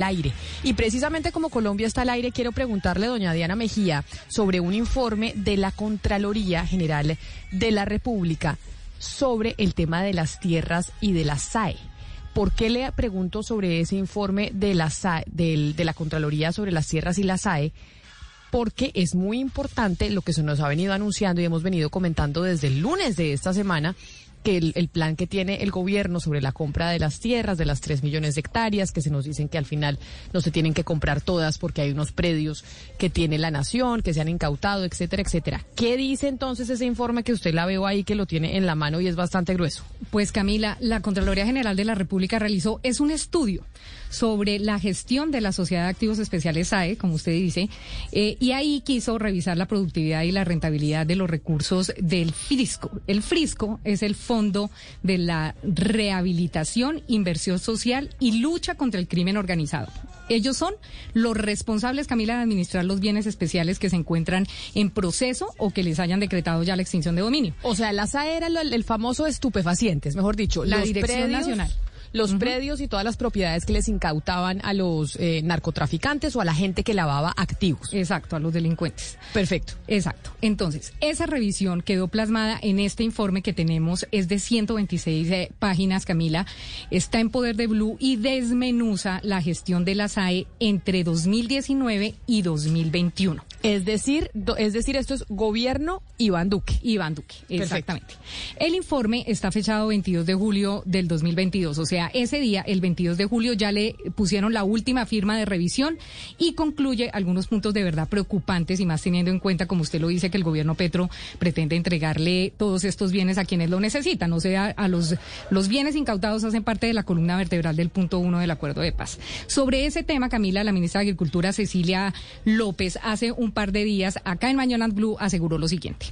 Aire. Y precisamente como Colombia está al aire, quiero preguntarle, doña Diana Mejía, sobre un informe de la Contraloría General de la República sobre el tema de las tierras y de la SAE. ¿Por qué le pregunto sobre ese informe de la, SAE, del- de la Contraloría sobre las tierras y la SAE? Porque es muy importante lo que se nos ha venido anunciando y hemos venido comentando desde el lunes de esta semana, el plan que tiene el gobierno sobre la compra de las tierras, de las 3 millones de hectáreas, que se nos dicen que al final no se tienen que comprar todas porque hay unos predios que tiene la nación, que se han incautado, etcétera, etcétera. ¿Qué dice entonces ese informe que usted la veo ahí, que lo tiene en la mano y es bastante grueso? Pues Camila, la Contraloría General de la República realizó es un estudio sobre la gestión de la Sociedad de Activos Especiales SAE, como usted dice, eh, y ahí quiso revisar la productividad y la rentabilidad de los recursos del FRISCO. El FRISCO es el Fondo de la Rehabilitación, Inversión Social y Lucha contra el Crimen Organizado. Ellos son los responsables, Camila, de administrar los bienes especiales que se encuentran en proceso o que les hayan decretado ya la extinción de dominio. O sea, la SAE era el, famoso estupefacientes, mejor dicho, La Dirección predios, Nacional. Los predios y todas las propiedades que les incautaban a los eh, narcotraficantes o a la gente que lavaba activos. Exacto, a los delincuentes. Perfecto. Exacto. Entonces, esa revisión quedó plasmada en este informe que tenemos, es de 126 eh, páginas, Camila, está en poder de Blue y desmenuza la gestión de la SAE entre 2019 y 2021. Es decir, do- es decir, esto es gobierno Iván Duque. Iván Duque, Perfecto. exactamente. El informe está fechado 22 de julio del 2022, o sea, ese día, el 22 de julio, ya le pusieron la última firma de revisión y concluye algunos puntos de verdad preocupantes y más teniendo en cuenta, como usted lo dice, que el gobierno Petro pretende entregarle todos estos bienes a quienes lo necesitan, o sea, a los, los bienes incautados hacen parte de la columna vertebral del punto uno del acuerdo de paz. Sobre ese tema, Camila, la ministra de Agricultura, Cecilia López, hace un par de días, acá en Mañana Blue, aseguró lo siguiente.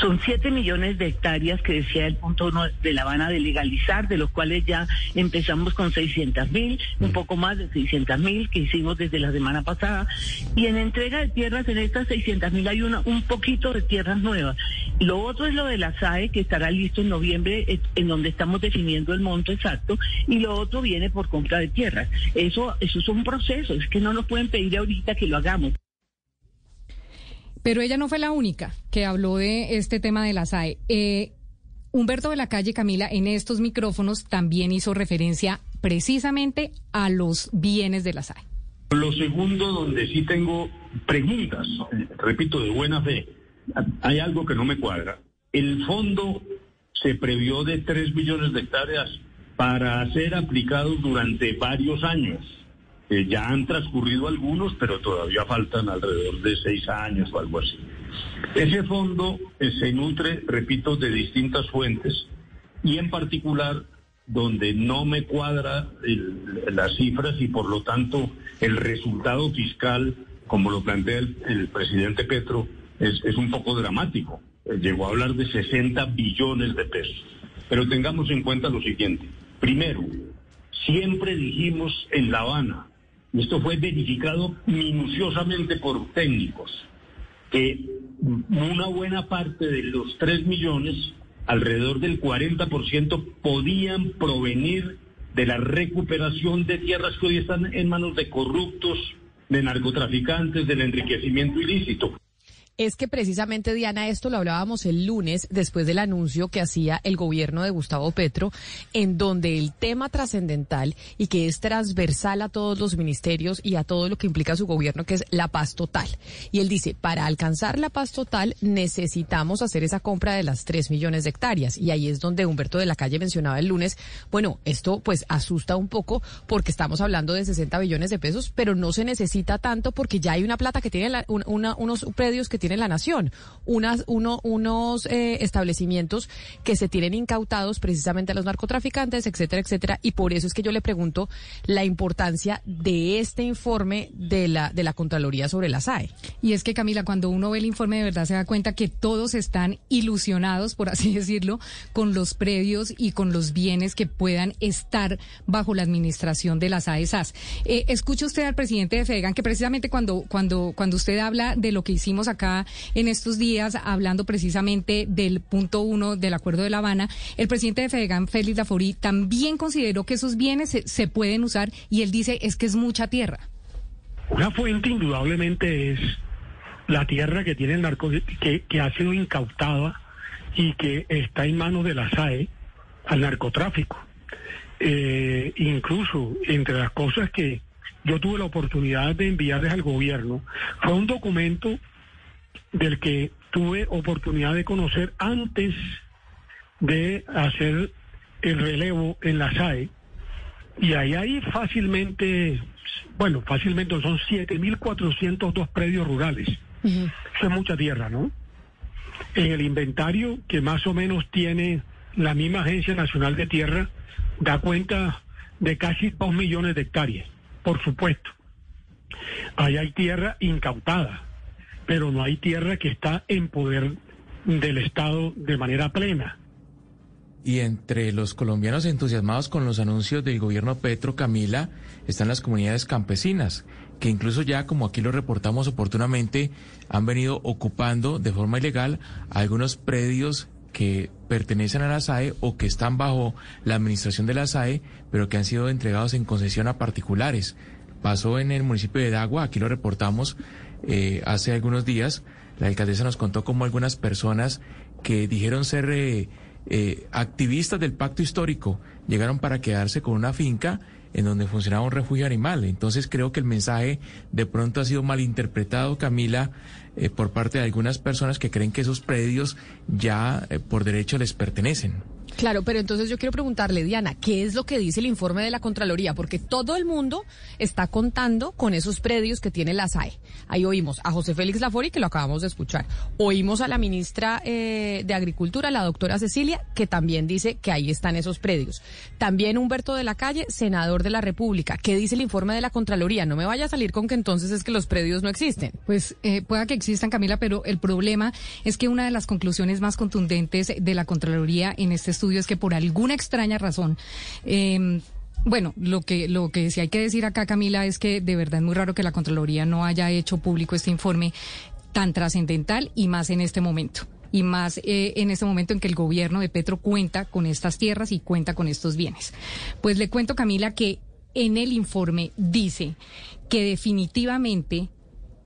Son 7 millones de hectáreas que decía el punto uno de La Habana de legalizar, de los cuales ya empezamos con 600 mil, un poco más de 600 mil que hicimos desde la semana pasada. Y en entrega de tierras, en estas 600 mil hay una, un poquito de tierras nuevas. Lo otro es lo de la SAE, que estará listo en noviembre, eh, en donde estamos definiendo el monto exacto. Y lo otro viene por compra de tierras. Eso, eso es un proceso, es que no nos pueden pedir ahorita que lo hagamos. Pero ella no fue la única que habló de este tema de la SAE. Eh, Humberto de la Calle Camila en estos micrófonos también hizo referencia precisamente a los bienes de la SAE. Lo segundo, donde sí tengo preguntas, repito, de buena fe, hay algo que no me cuadra. El fondo se previó de 3 millones de hectáreas para ser aplicados durante varios años. Eh, ya han transcurrido algunos, pero todavía faltan alrededor de seis años o algo así. Ese fondo eh, se nutre, repito, de distintas fuentes y en particular donde no me cuadra las cifras y por lo tanto el resultado fiscal, como lo plantea el, el presidente Petro, es, es un poco dramático. Eh, Llegó a hablar de 60 billones de pesos. Pero tengamos en cuenta lo siguiente. Primero, siempre dijimos en La Habana, esto fue verificado minuciosamente por técnicos, que una buena parte de los 3 millones, alrededor del 40%, podían provenir de la recuperación de tierras que hoy están en manos de corruptos, de narcotraficantes, del enriquecimiento ilícito. Es que precisamente, Diana, esto lo hablábamos el lunes después del anuncio que hacía el gobierno de Gustavo Petro, en donde el tema trascendental y que es transversal a todos los ministerios y a todo lo que implica su gobierno, que es la paz total. Y él dice, para alcanzar la paz total necesitamos hacer esa compra de las 3 millones de hectáreas. Y ahí es donde Humberto de la Calle mencionaba el lunes, bueno, esto pues asusta un poco porque estamos hablando de 60 billones de pesos, pero no se necesita tanto porque ya hay una plata que tiene la- un- una- unos predios que tiene la nación. Unas, uno, unos eh, establecimientos que se tienen incautados precisamente a los narcotraficantes, etcétera, etcétera. Y por eso es que yo le pregunto la importancia de este informe de la, de la Contraloría sobre la SAE. Y es que, Camila, cuando uno ve el informe de verdad se da cuenta que todos están ilusionados, por así decirlo, con los predios y con los bienes que puedan estar bajo la administración de las AESAS. Eh, escucha usted al presidente de FEDEGAN que precisamente cuando, cuando, cuando usted habla de lo que hicimos acá en estos días, hablando precisamente del punto uno del Acuerdo de La Habana, el presidente de FEDEGAN, Félix Daforí, también consideró que esos bienes se, se pueden usar y él dice es que es mucha tierra. Una fuente indudablemente es la tierra que tiene el narco, que, que ha sido incautada y que está en manos de la SAE al narcotráfico. Eh, incluso entre las cosas que yo tuve la oportunidad de enviarles al gobierno, fue un documento del que tuve oportunidad de conocer antes de hacer el relevo en la SAE. Y ahí hay fácilmente, bueno, fácilmente son 7.402 predios rurales. Eso es mucha tierra, ¿no? En el inventario que más o menos tiene la misma Agencia Nacional de Tierra, da cuenta de casi 2 millones de hectáreas, por supuesto. Ahí hay tierra incautada, pero no hay tierra que está en poder del Estado de manera plena. Y entre los colombianos entusiasmados con los anuncios del gobierno Petro, Camila, están las comunidades campesinas, que incluso ya, como aquí lo reportamos oportunamente, han venido ocupando de forma ilegal algunos predios que pertenecen a la SAE o que están bajo la administración de la SAE, pero que han sido entregados en concesión a particulares. Pasó en el municipio de Dagua, aquí lo reportamos eh, hace algunos días. La alcaldesa nos contó cómo algunas personas que dijeron ser eh, eh, activistas del pacto histórico llegaron para quedarse con una finca en donde funcionaba un refugio animal. Entonces creo que el mensaje de pronto ha sido malinterpretado, Camila, eh, por parte de algunas personas que creen que esos predios ya eh, por derecho les pertenecen. Claro, pero entonces yo quiero preguntarle, Diana, ¿qué es lo que dice el informe de la Contraloría? Porque todo el mundo está contando con esos predios que tiene la SAE. Ahí oímos a José Félix Lafori, que lo acabamos de escuchar. Oímos a la ministra eh, de Agricultura, la doctora Cecilia, que también dice que ahí están esos predios. También Humberto de la Calle, senador de la República. ¿Qué dice el informe de la Contraloría? No me vaya a salir con que entonces es que los predios no existen. Pues eh, pueda que existan, Camila, pero el problema es que una de las conclusiones más contundentes de la Contraloría en este estudio es que por alguna extraña razón, eh, bueno, lo que, lo que sí hay que decir acá, Camila, es que de verdad es muy raro que la Contraloría no haya hecho público este informe tan trascendental y más en este momento. Y más eh, en este momento en que el gobierno de Petro cuenta con estas tierras y cuenta con estos bienes. Pues le cuento, Camila, que en el informe dice que definitivamente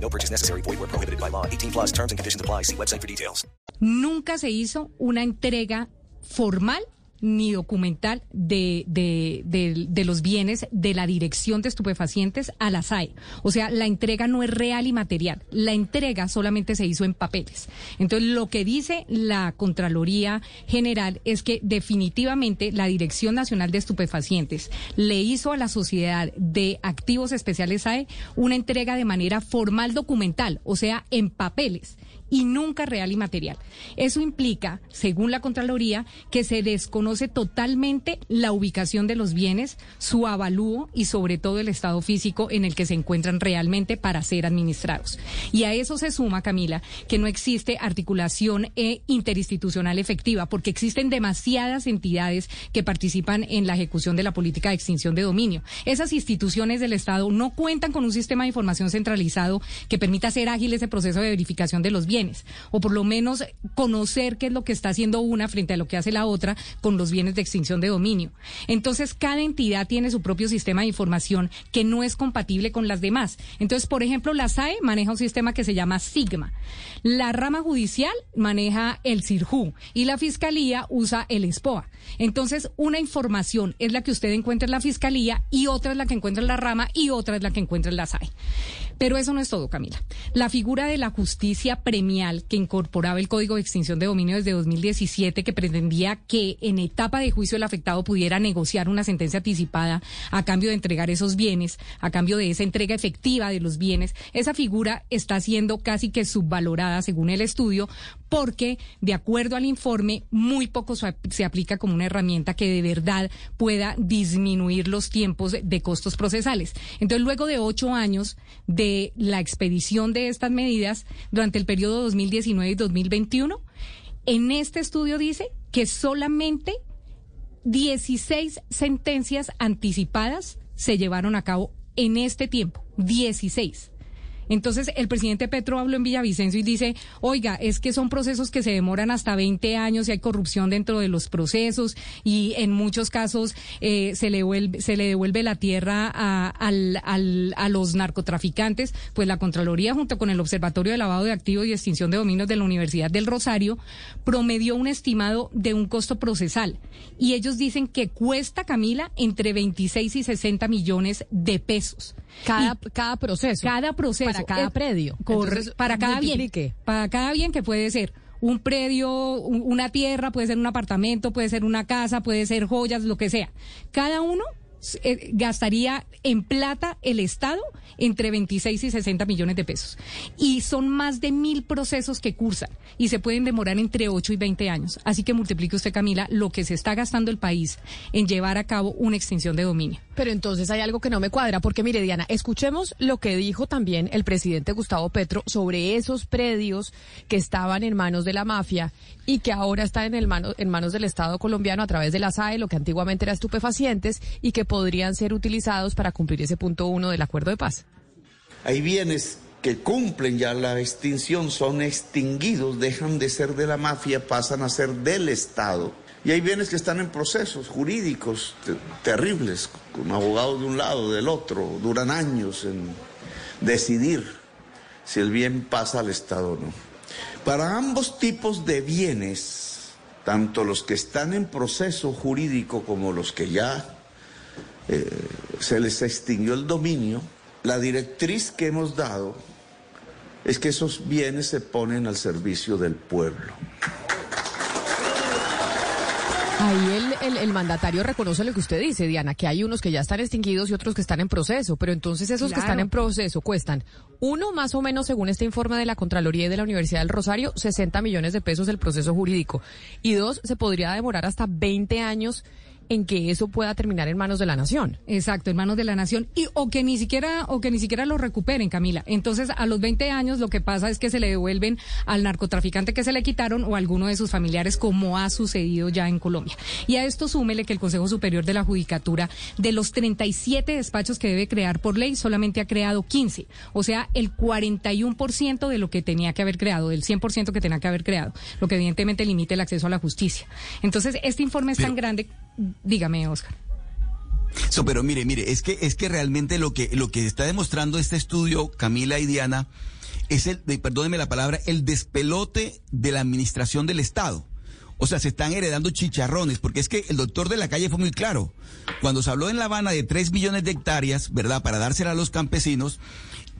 No purchase necessary. Void where prohibited by law. 18 plus terms and conditions apply. See website for details. nunca se hizo una entrega formal ni documental de, de, de, de los bienes de la Dirección de Estupefacientes a la SAE. O sea, la entrega no es real y material. La entrega solamente se hizo en papeles. Entonces, lo que dice la Contraloría General es que definitivamente la Dirección Nacional de Estupefacientes le hizo a la Sociedad de Activos Especiales SAE una entrega de manera formal documental, o sea, en papeles y nunca real y material. Eso implica, según la Contraloría, que se desconoce totalmente la ubicación de los bienes, su avalúo y sobre todo el estado físico en el que se encuentran realmente para ser administrados. Y a eso se suma, Camila, que no existe articulación e interinstitucional efectiva, porque existen demasiadas entidades que participan en la ejecución de la política de extinción de dominio. Esas instituciones del Estado no cuentan con un sistema de información centralizado que permita hacer ágil ese proceso de verificación de los bienes o por lo menos conocer qué es lo que está haciendo una frente a lo que hace la otra con los bienes de extinción de dominio. Entonces, cada entidad tiene su propio sistema de información que no es compatible con las demás. Entonces, por ejemplo, la SAE maneja un sistema que se llama Sigma. La rama judicial maneja el CIRJU y la fiscalía usa el SPOA. Entonces, una información es la que usted encuentra en la fiscalía y otra es la que encuentra en la rama y otra es la que encuentra en la SAE. Pero eso no es todo, Camila. La figura de la justicia premial que incorporaba el Código de Extinción de Dominio desde 2017, que pretendía que en etapa de juicio el afectado pudiera negociar una sentencia anticipada a cambio de entregar esos bienes, a cambio de esa entrega efectiva de los bienes, esa figura está siendo casi que subvalorada según el estudio, porque de acuerdo al informe, muy poco se aplica como una herramienta que de verdad pueda disminuir los tiempos de costos procesales. Entonces, luego de ocho años de la expedición de estas medidas durante el periodo 2019 y 2021, en este estudio dice que solamente 16 sentencias anticipadas se llevaron a cabo en este tiempo. 16. Entonces, el presidente Petro habló en Villavicencio y dice, oiga, es que son procesos que se demoran hasta 20 años y hay corrupción dentro de los procesos y en muchos casos eh, se, le devuelve, se le devuelve la tierra a, a los narcotraficantes. Pues la Contraloría, junto con el Observatorio de Lavado de Activos y Extinción de Dominios de la Universidad del Rosario, promedió un estimado de un costo procesal. Y ellos dicen que cuesta, Camila, entre 26 y 60 millones de pesos. Cada, cada proceso. Cada proceso. Para cada predio. para cada bien. Para cada bien que puede ser un predio, una tierra, puede ser un apartamento, puede ser una casa, puede ser joyas, lo que sea. Cada uno eh, gastaría en plata el Estado entre 26 y 60 millones de pesos. Y son más de mil procesos que cursan y se pueden demorar entre 8 y 20 años. Así que multiplique usted, Camila, lo que se está gastando el país en llevar a cabo una extinción de dominio. Pero entonces hay algo que no me cuadra, porque mire, Diana, escuchemos lo que dijo también el presidente Gustavo Petro sobre esos predios que estaban en manos de la mafia y que ahora están en, el en manos del Estado colombiano a través de la SAE, lo que antiguamente era estupefacientes, y que podrían ser utilizados para cumplir ese punto uno del acuerdo de paz. Hay bienes que cumplen ya la extinción, son extinguidos, dejan de ser de la mafia, pasan a ser del Estado. Y hay bienes que están en procesos jurídicos terribles, con abogados de un lado, del otro, duran años en decidir si el bien pasa al Estado o no. Para ambos tipos de bienes, tanto los que están en proceso jurídico como los que ya eh, se les extinguió el dominio, la directriz que hemos dado es que esos bienes se ponen al servicio del pueblo. Ahí el, mandatario reconoce lo que usted dice, Diana, que hay unos que ya están extinguidos y otros que están en proceso, pero entonces esos que están en proceso cuestan, uno más o menos, según este informe de la Contraloría y de la Universidad del Rosario, 60 millones de pesos el proceso jurídico, y dos, se podría demorar hasta 20 años en que eso pueda terminar en manos de la nación. Exacto, en manos de la nación y o que ni siquiera o que ni siquiera lo recuperen, Camila. Entonces, a los 20 años lo que pasa es que se le devuelven al narcotraficante que se le quitaron o a alguno de sus familiares como ha sucedido ya en Colombia. Y a esto súmele que el Consejo Superior de la Judicatura de los 37 despachos que debe crear por ley solamente ha creado 15, o sea, el 41% de lo que tenía que haber creado, del 100% que tenía que haber creado, lo que evidentemente limita el acceso a la justicia. Entonces, este informe es tan grande Dígame, Oscar. pero mire, mire, es que es que realmente lo que lo que está demostrando este estudio, Camila y Diana, es el, perdóneme la palabra, el despelote de la administración del Estado. O sea, se están heredando chicharrones, porque es que el doctor de la calle fue muy claro. Cuando se habló en La Habana de 3 millones de hectáreas, ¿verdad?, para dársela a los campesinos,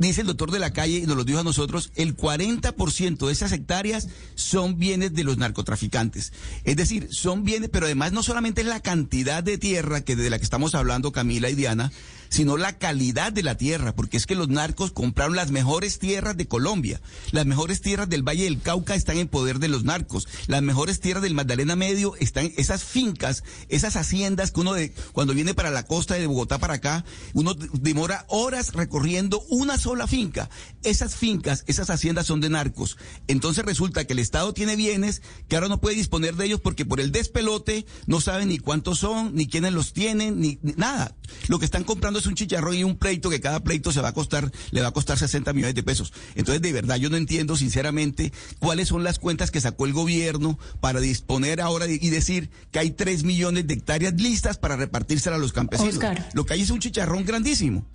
dice el doctor de la calle y nos lo dijo a nosotros, el 40% de esas hectáreas son bienes de los narcotraficantes. Es decir, son bienes, pero además no solamente es la cantidad de tierra que de la que estamos hablando Camila y Diana, sino la calidad de la tierra, porque es que los narcos compraron las mejores tierras de Colombia, las mejores tierras del Valle del Cauca están en poder de los narcos, las mejores tierras del Magdalena Medio están, esas fincas, esas haciendas que uno de, cuando viene para la costa de Bogotá para acá, uno demora horas recorriendo una sola finca. Esas fincas, esas haciendas son de narcos. Entonces resulta que el Estado tiene bienes que ahora no puede disponer de ellos porque por el despelote no sabe ni cuántos son, ni quiénes los tienen, ni nada. Lo que están comprando es un chicharrón y un pleito que cada pleito se va a costar, le va a costar 60 millones de pesos. Entonces, de verdad, yo no entiendo sinceramente cuáles son las cuentas que sacó el gobierno para disponer ahora y decir que hay 3 millones de hectáreas listas para repartírselas a los campesinos. Lo que hay es un chicharrón grandísimo.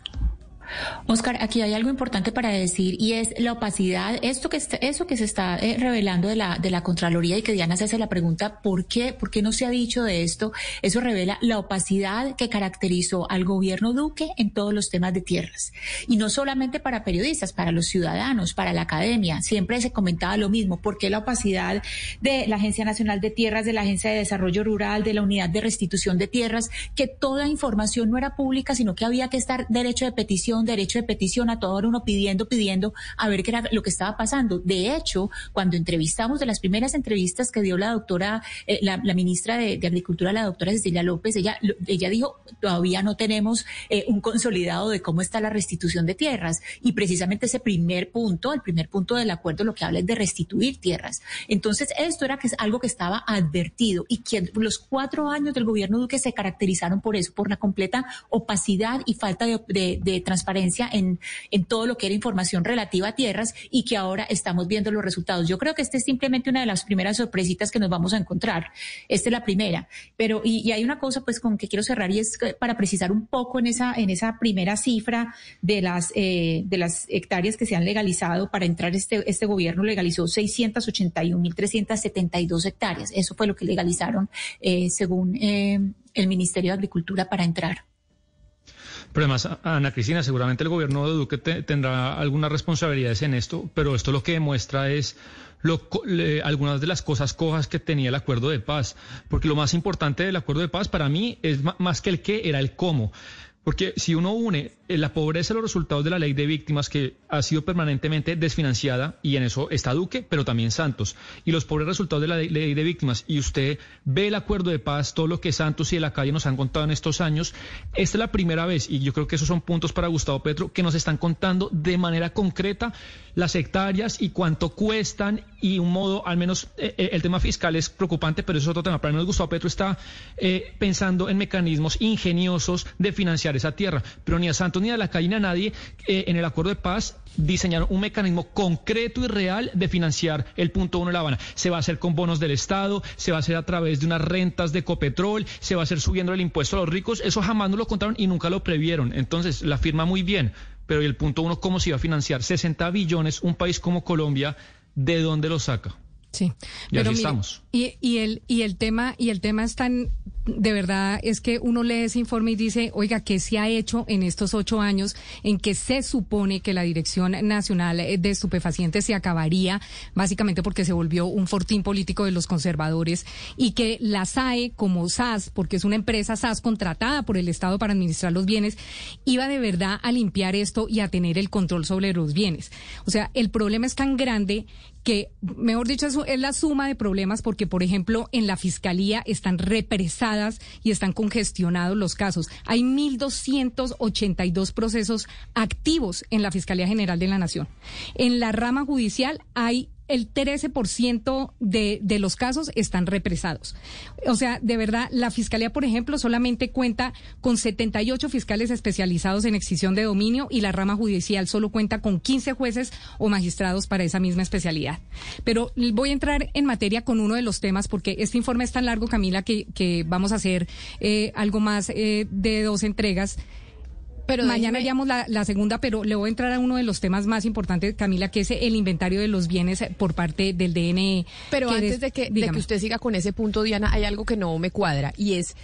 Oscar, aquí hay algo importante para decir y es la opacidad, esto que eso que se está eh, revelando de la de la Contraloría y que Diana se hace la pregunta ¿por qué por qué no se ha dicho de esto? Eso revela la opacidad que caracterizó al gobierno Duque en todos los temas de tierras y no solamente para periodistas, para los ciudadanos, para la academia. Siempre se comentaba lo mismo, ¿por qué la opacidad de la Agencia Nacional de Tierras, de la Agencia de Desarrollo Rural, de la Unidad de Restitución de Tierras, que toda información no era pública, sino que había que estar derecho de petición derecho de petición, a todo uno pidiendo, pidiendo a ver qué era lo que estaba pasando. De hecho, cuando entrevistamos, de las primeras entrevistas que dio la doctora, eh, la, ministra de, Agricultura, la doctora Cecilia López, ella, ella dijo, todavía no tenemos eh, un consolidado de cómo está la restitución de tierras. Y precisamente ese primer punto, el primer punto del acuerdo, lo que habla es de restituir tierras. Entonces, esto era que es algo que estaba advertido y que los cuatro años del gobierno Duque se caracterizaron por eso, por la completa opacidad y falta de, de transparencia en, en todo lo que era información relativa a tierras y que ahora estamos viendo los resultados. Yo creo que esta es simplemente una de las primeras sorpresitas que nos vamos a encontrar. Esta es la primera. Pero, y, hay una cosa pues con que quiero cerrar y es para precisar un poco en esa, en esa primera cifra de las, eh, de las hectáreas que se han legalizado para entrar este, este gobierno legalizó 681.372 hectáreas. Eso fue lo que legalizaron eh, según eh, el Ministerio de Agricultura para entrar. Pero además, Ana Cristina, seguramente el gobierno de Duque tendrá algunas responsabilidades en esto, pero esto lo que demuestra es algunas de las cosas cojas que tenía el acuerdo de paz, porque lo más importante del acuerdo de paz para mí es más que el qué, era el cómo. Porque si uno une eh, la pobreza los resultados de la ley de víctimas que ha sido permanentemente desfinanciada, y en eso está Duque, pero también Santos, y los pobres resultados de la ley de víctimas, y usted ve el acuerdo de paz, todo lo que Santos y de la calle nos han contado en estos años, esta es la primera vez, y yo creo que esos son puntos para Gustavo Petro, que nos están contando de manera concreta las hectáreas y cuánto cuestan, y un modo, al menos eh, eh, el tema fiscal es preocupante, pero eso es otro tema. Para mí Gustavo Petro está pensando en mecanismos ingeniosos de financiar esa tierra, pero ni a Santos ni a la calle ni a nadie eh, en el acuerdo de paz diseñaron un mecanismo concreto y real de financiar el punto uno de La Habana. Se va a hacer con bonos del Estado, se va a hacer a través de unas rentas de Copetrol, se va a hacer subiendo el impuesto a los ricos. Eso jamás no lo contaron y nunca lo previeron. Entonces, la firma muy bien, pero el punto uno cómo se iba a financiar? 60 billones, un país como Colombia, ¿de dónde lo saca? Sí, pero estamos. Y, y, el y el tema y el tema es tan de verdad es que uno lee ese informe y dice, oiga, ¿qué se ha hecho en estos ocho años en que se supone que la Dirección Nacional de Estupefacientes se acabaría, básicamente porque se volvió un fortín político de los conservadores y que la SAE como SAS, porque es una empresa SAS contratada por el Estado para administrar los bienes, iba de verdad a limpiar esto y a tener el control sobre los bienes. O sea, el problema es tan grande que, mejor dicho, es la suma de problemas porque, por ejemplo, en la Fiscalía están represadas y están congestionados los casos. Hay 1.282 procesos activos en la Fiscalía General de la Nación. En la rama judicial hay el 13% de, de los casos están represados. O sea, de verdad, la Fiscalía, por ejemplo, solamente cuenta con 78 fiscales especializados en extinción de dominio y la rama judicial solo cuenta con 15 jueces o magistrados para esa misma especialidad. Pero voy a entrar en materia con uno de los temas porque este informe es tan largo, Camila, que, que vamos a hacer eh, algo más eh, de dos entregas. Pero Mañana haríamos la, segunda, pero le voy a entrar a uno de los temas más importantes, Camila, que es el inventario de los bienes por parte del DNE. Pero antes de, que, de que usted siga con ese punto, Diana, hay algo que no me cuadra y es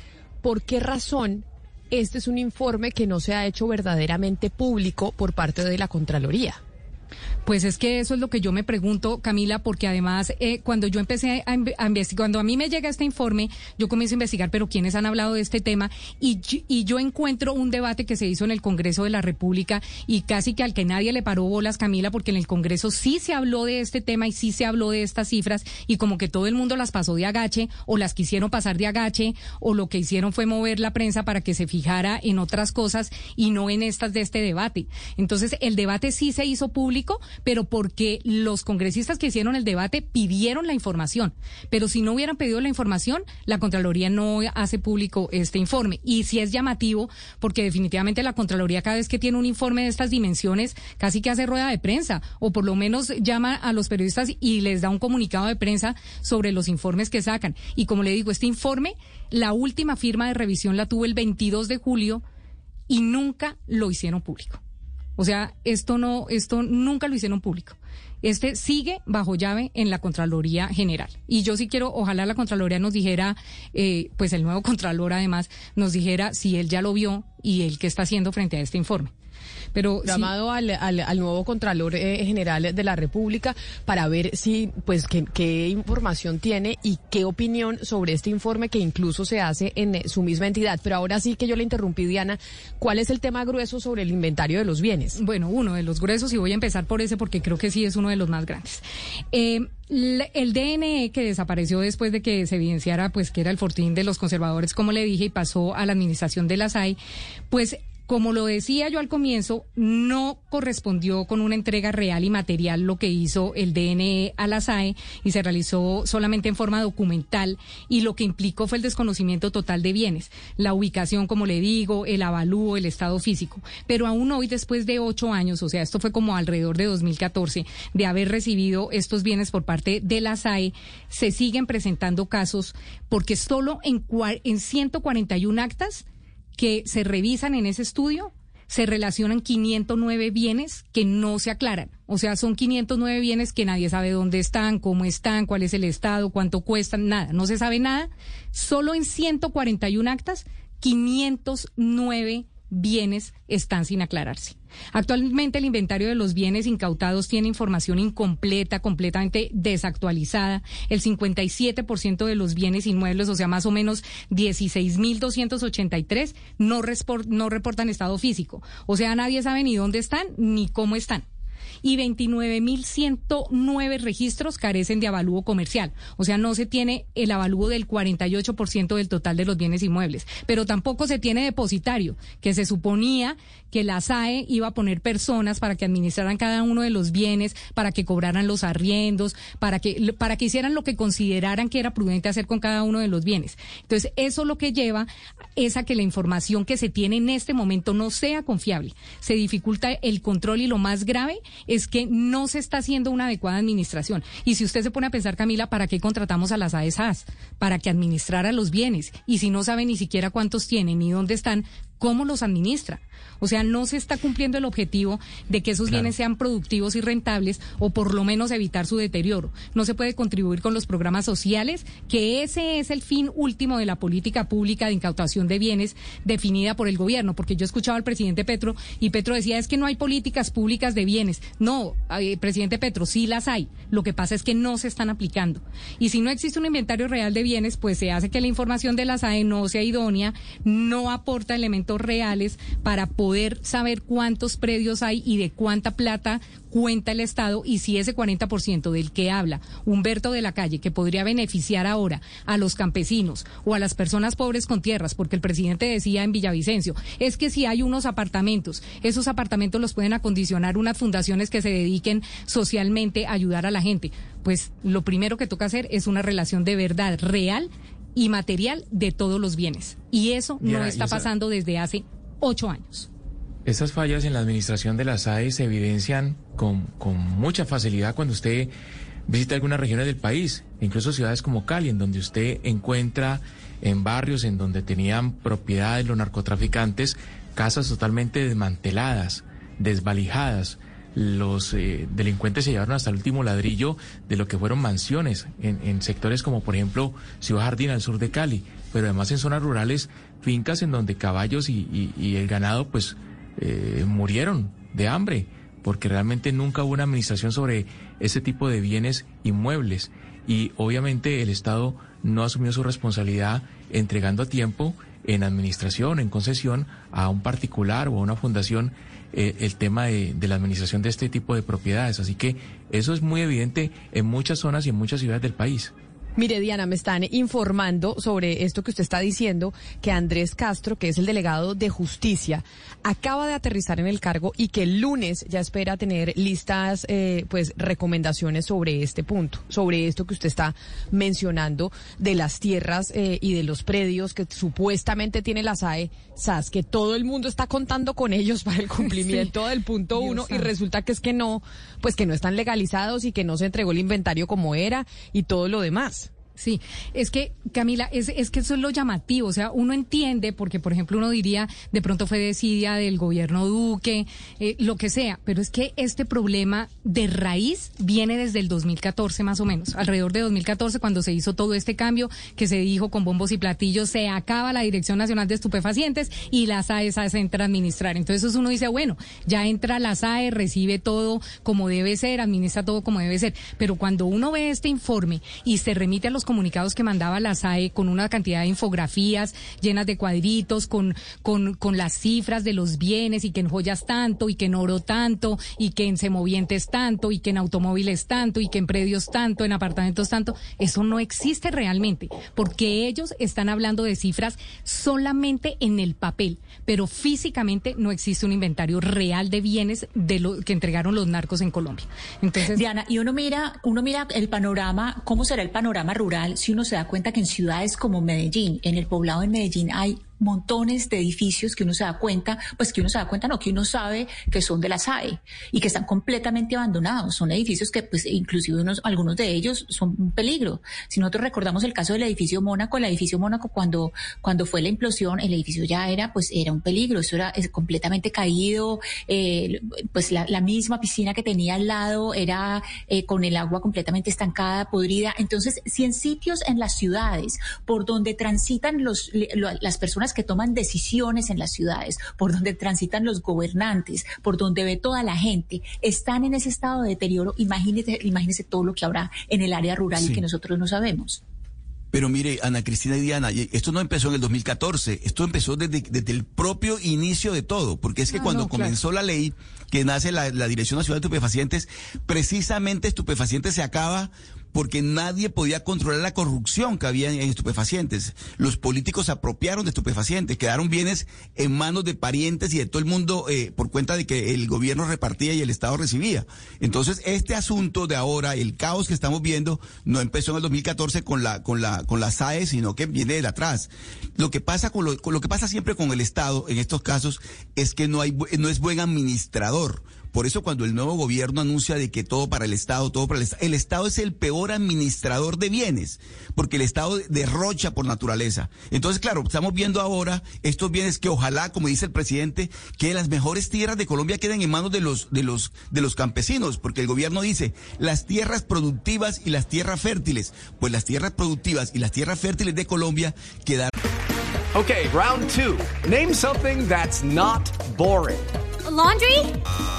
por qué razón este es un informe que no se ha hecho verdaderamente público por parte de la Contraloría. Pues es que eso es lo que yo me pregunto, Camila, porque además eh, cuando yo empecé a, investigar, cuando a mí me llega este informe, yo comienzo a investigar, pero ¿quiénes han hablado de este tema? Y yo encuentro un debate que se hizo en el Congreso de la República y casi que al que nadie le paró bolas, Camila, porque en el Congreso sí se habló de este tema y sí se habló de estas cifras y como que todo el mundo las pasó de agache o las quisieron pasar de agache o lo que hicieron fue mover la prensa para que se fijara en otras cosas y no en estas de este debate. Entonces, el debate sí se hizo público, pero porque los congresistas que hicieron el debate pidieron la información. Pero si no hubieran pedido la información, la Contraloría no hace público este informe. Y si es llamativo, porque definitivamente la Contraloría cada vez que tiene un informe de estas dimensiones, casi que hace rueda de prensa, o por lo menos llama a los periodistas y les da un comunicado de prensa sobre los informes que sacan. Y como le digo, este informe, la última firma de revisión la tuvo el 22 de julio y nunca lo hicieron público. O sea, esto no, esto nunca lo hicieron público. Este sigue bajo llave en la Contraloría General. Y yo sí quiero, ojalá la Contraloría nos dijera, eh, pues el nuevo Contralor además, nos dijera si él ya lo vio y él qué está haciendo frente a este informe. Pero llamado al, al, nuevo Contralor eh, General de la República para ver si, pues, qué, información tiene y qué opinión sobre este informe que incluso se hace en eh, su misma entidad. Pero ahora sí que yo le interrumpí, Diana, ¿cuál es el tema grueso sobre el inventario de los bienes? Bueno, uno de los gruesos, y voy a empezar por ese porque creo que sí es uno de los más grandes. Eh, el DNE que desapareció después de que se evidenciara pues que era el fortín de los conservadores, como le dije, y pasó a la administración de la SAI, pues como lo decía yo al comienzo, no correspondió con una entrega real y material lo que hizo el DNE a la SAE y se realizó solamente en forma documental y lo que implicó fue el desconocimiento total de bienes, la ubicación, como le digo, el avalúo, el estado físico. Pero aún hoy, después de ocho años, o sea, esto fue como alrededor de 2014, de haber recibido estos bienes por parte de la SAE, se siguen presentando casos porque solo en, en 141 actas que se revisan en ese estudio, se relacionan 509 bienes que no se aclaran. O sea, son 509 bienes que nadie sabe dónde están, cómo están, cuál es el estado, cuánto cuestan, nada. No se sabe nada. Solo en 141 actas, 509 bienes están sin aclararse. Actualmente el inventario de los bienes incautados tiene información incompleta, completamente desactualizada. El 57% de los bienes inmuebles, o sea, más o menos 16.283, no, no reportan estado físico. O sea, nadie sabe ni dónde están ni cómo están y 29.109 registros carecen de avalúo comercial. O sea, no se tiene el avalúo del 48% del total de los bienes inmuebles, pero tampoco se tiene depositario, que se suponía que la SAE iba a poner personas para que administraran cada uno de los bienes, para que cobraran los arriendos, para que, para que hicieran lo que consideraran que era prudente hacer con cada uno de los bienes. Entonces, eso lo que lleva es a que la información que se tiene en este momento no sea confiable. Se dificulta el control y lo más grave es que no se está haciendo una adecuada administración. Y si usted se pone a pensar, Camila, ¿para qué contratamos a las AESAS? Para que administrara los bienes. Y si no sabe ni siquiera cuántos tienen ni dónde están, ¿cómo los administra? O sea, no se está cumpliendo el objetivo de que esos bienes sean productivos y rentables o por lo menos evitar su deterioro. No se puede contribuir con los programas sociales, que ese es el fin último de la política pública de incautación de bienes definida por el gobierno, porque yo escuchaba al presidente Petro y Petro decía es que no hay políticas públicas de bienes. No, eh, presidente Petro, sí las hay. Lo que pasa es que no se están aplicando. Y si no existe un inventario real de bienes, pues se hace que la información de la SAE no sea idónea, no aporta elementos reales para poder saber cuántos predios hay y de cuánta plata cuenta el Estado y si ese 40% del que habla Humberto de la Calle, que podría beneficiar ahora a los campesinos o a las personas pobres con tierras, porque el presidente decía en Villavicencio, es que si hay unos apartamentos, esos apartamentos los pueden acondicionar unas fundaciones que se dediquen socialmente a ayudar a la gente. Pues lo primero que toca hacer es una relación de verdad real y material de todos los bienes. Y eso no está pasando desde hace ocho años. Estas fallas en la administración de las AE se evidencian con, con mucha facilidad cuando usted visita algunas regiones del país, incluso ciudades como Cali, en donde usted encuentra en barrios en donde tenían propiedades los narcotraficantes, casas totalmente desmanteladas, desvalijadas. Los eh, delincuentes se llevaron hasta el último ladrillo de lo que fueron mansiones en, en sectores como por ejemplo Ciudad Jardín al sur de Cali, pero además en zonas rurales fincas en donde caballos y, el ganado pues eh, murieron de hambre, porque realmente nunca hubo una administración sobre ese tipo de bienes inmuebles. Y obviamente el Estado no asumió su responsabilidad entregando a tiempo en administración, en concesión a un particular o a una fundación eh, el tema de, de, la administración de este tipo de propiedades. Así que eso es muy evidente en muchas zonas y en muchas ciudades del país. Mire, Diana, me están informando sobre esto que usted está diciendo, que Andrés Castro, que es el delegado de justicia, acaba de aterrizar en el cargo y que el lunes ya espera tener listas, eh, pues, recomendaciones sobre este punto, sobre esto que usted está mencionando de las tierras eh, y de los predios que supuestamente tiene la SAE, SAS, que todo el mundo está contando con ellos para el cumplimiento del punto uno y resulta que es que no, pues que no están legalizados y que no se entregó el inventario como era y todo lo demás. Sí, es que, Camila, es, es que eso es lo llamativo. O sea, uno entiende, porque, por ejemplo, uno diría, de pronto fue desidia del gobierno Duque, eh, lo que sea, pero es que este problema de raíz viene desde el 2014, más o menos. Alrededor de 2014, cuando se hizo todo este cambio, que se dijo con bombos y platillos, se acaba la Dirección Nacional de Estupefacientes y la SAE se entra a administrar. Entonces uno dice, bueno, ya entra la SAE, recibe todo como debe ser, administra todo como debe ser. Pero cuando uno ve este informe y se remite a los comunicados que mandaba la SAE con una cantidad de infografías llenas de cuadritos, con, con, con las cifras de los bienes y que en joyas tanto y que en oro tanto y que en semovientes tanto y que en automóviles tanto y que en predios tanto, en apartamentos tanto. Eso no existe realmente porque ellos están hablando de cifras solamente en el papel, pero físicamente no existe un inventario real de bienes de lo que entregaron los narcos en Colombia. Entonces, Diana, y uno mira, uno mira el panorama, cómo será el panorama rural si uno se da cuenta que en ciudades como Medellín, en el poblado de Medellín hay montones de edificios que uno se da cuenta, pues que uno se da cuenta, no, que uno sabe que son de la SAE y que están completamente abandonados. Son edificios que, pues, inclusive unos, algunos de ellos son un peligro. Si nosotros recordamos el caso del edificio Mónaco, el edificio Mónaco cuando, cuando fue la implosión, el edificio ya era, pues, era un peligro. Eso era completamente caído. Eh, pues la, misma piscina que tenía al lado era eh, con el agua completamente estancada, podrida. Entonces, si en sitios en las ciudades por donde transitan los, las personas que toman decisiones en las ciudades, por donde transitan los gobernantes, por donde ve toda la gente, están en ese estado de deterioro, imagínese, imagínese todo lo que habrá en el área rural y que nosotros no sabemos. Pero mire, Ana Cristina y Diana, esto no empezó en el 2014, esto empezó desde, desde el propio inicio de todo, porque es que cuando comenzó la ley que nace la, la Dirección Nacional de Estupefacientes, precisamente estupefacientes se acaba porque nadie podía controlar la corrupción que había en estupefacientes. Los políticos se apropiaron de estupefacientes, quedaron bienes en manos de parientes y de todo el mundo eh, por cuenta de que el gobierno repartía y el Estado recibía. Entonces, este asunto de ahora, el caos que estamos viendo, no empezó en el 2014 con la, con la, con la SAE, sino que viene de atrás. Lo que pasa con lo, con lo que pasa siempre con el Estado en estos casos es que no hay, no es buen administrador. Por eso cuando el nuevo gobierno anuncia de que todo para el Estado, todo para el Estado, el Estado es el peor administrador de bienes, porque el Estado derrocha por naturaleza. Entonces, claro, estamos viendo ahora estos bienes que ojalá, como dice el presidente, que las mejores tierras de Colombia queden en manos de los, de los, de los campesinos, porque el gobierno dice las tierras productivas y las tierras fértiles. Pues las tierras productivas y las tierras fértiles de Colombia quedan. Okay, round two. Name something that's not boring. laundry?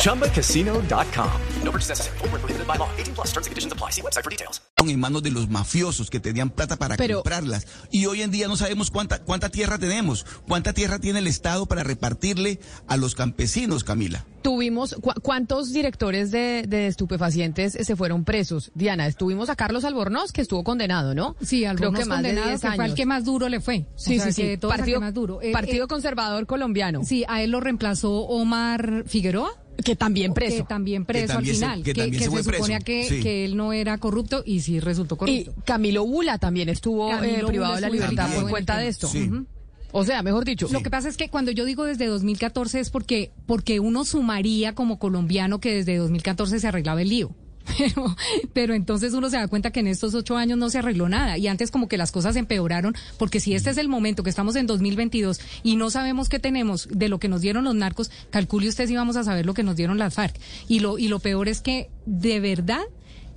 ChumbaCasino.com. No purchase necessary. Full prohibited by law. 18 plus terms and conditions apply. See website for details. En manos de los mafiosos que tenían plata para Pero, comprarlas. Y hoy en día no sabemos cuánta, cuánta tierra tenemos. ¿Cuánta tierra tiene el Estado para repartirle a los campesinos, Camila? Tuvimos, cu ¿cuántos directores de, de, estupefacientes se fueron presos? Diana, estuvimos a Carlos Albornoz, que estuvo condenado, ¿no? Sí, Albornoz Creo que condenado, más de 10 años. que fue el que más duro le fue. Sí, o sea, sí, sí. Partido, más duro. Partido eh, Conservador Colombiano. Sí, a él lo reemplazó Omar Figueroa. Que también preso. Que también preso al final. Se, que, que, que se, se suponía que, sí. que, él no era corrupto y sí resultó corrupto. Y Camilo Bula también estuvo eh, privado de la libertad por cuenta de esto. Sí. Uh -huh. O sea, mejor dicho. Lo que pasa es que cuando yo digo desde 2014 es porque, porque uno sumaría como colombiano que desde 2014 se arreglaba el lío. Pero, pero entonces uno se da cuenta que en estos ocho años no se arregló nada y antes como que las cosas empeoraron porque si este es el momento que estamos en 2022 y no sabemos qué tenemos de lo que nos dieron los narcos, calcule usted si vamos a saber lo que nos dieron las FARC. Y lo, y lo peor es que de verdad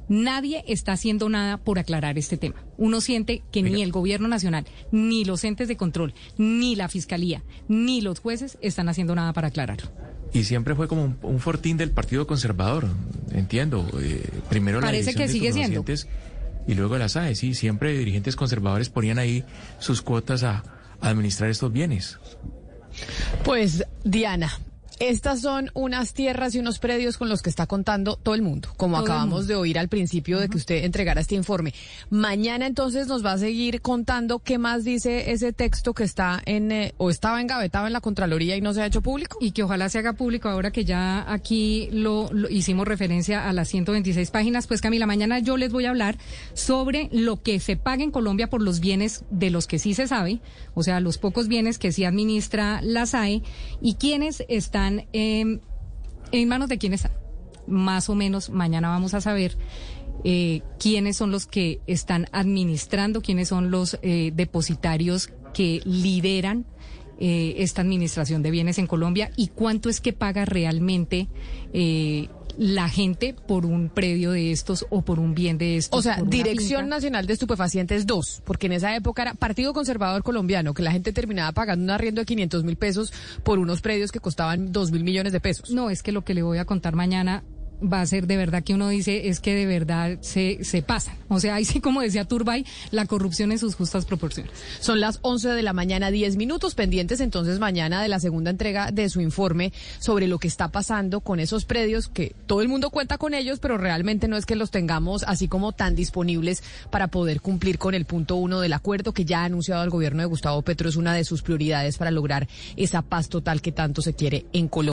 Nadie está haciendo nada por aclarar este tema. Uno siente que ni el gobierno nacional, ni los entes de control, ni la fiscalía, ni los jueces están haciendo nada para aclararlo. Y siempre fue como un, un fortín del Partido Conservador, entiendo. Eh, primero Parece la que sigue siendo. Y luego las AE, sí, siempre dirigentes conservadores ponían ahí sus cuotas a, a administrar estos bienes. Pues, Diana, Estas son unas tierras y unos predios con los que está contando todo el mundo, como Todo acabamos mundo. de oír al principio de que usted entregara este informe. Mañana entonces nos va a seguir contando qué más dice ese texto que está en eh, o estaba engavetado en la Contraloría y no se ha hecho público. Y que ojalá se haga público ahora que ya aquí lo, lo hicimos referencia a las 126 páginas. Pues Camila, mañana yo les voy a hablar sobre lo que se paga en Colombia por los bienes de los que sí se sabe, o sea, los pocos bienes que sí administra la SAE y quiénes están em, en manos de están. Más o menos mañana vamos a saber eh, quiénes son los que están administrando, quiénes son los eh, depositarios que lideran eh, esta administración de bienes en Colombia y cuánto es que paga realmente la gente por un predio de estos o por un bien de estos. O sea, Dirección. Nacional de Estupefacientes 2, porque en esa época era Partido Conservador Colombiano, que la gente terminaba pagando un arriendo de 500 mil pesos por unos predios que costaban 2 mil millones de pesos. No, es que lo que le voy a contar mañana va a ser de verdad que uno dice es que de verdad se, se pasan. O sea, ahí sí, como decía Turbay, la corrupción en sus justas proporciones. Son las 11 de la mañana, 10 minutos pendientes entonces mañana de la segunda entrega de su informe sobre lo que está pasando con esos predios que todo el mundo cuenta con ellos, pero realmente no es que los tengamos así como tan disponibles para poder cumplir con el punto uno del acuerdo que ya ha anunciado el gobierno de Gustavo Petro es una de sus prioridades para lograr esa paz total que tanto se quiere en Colombia.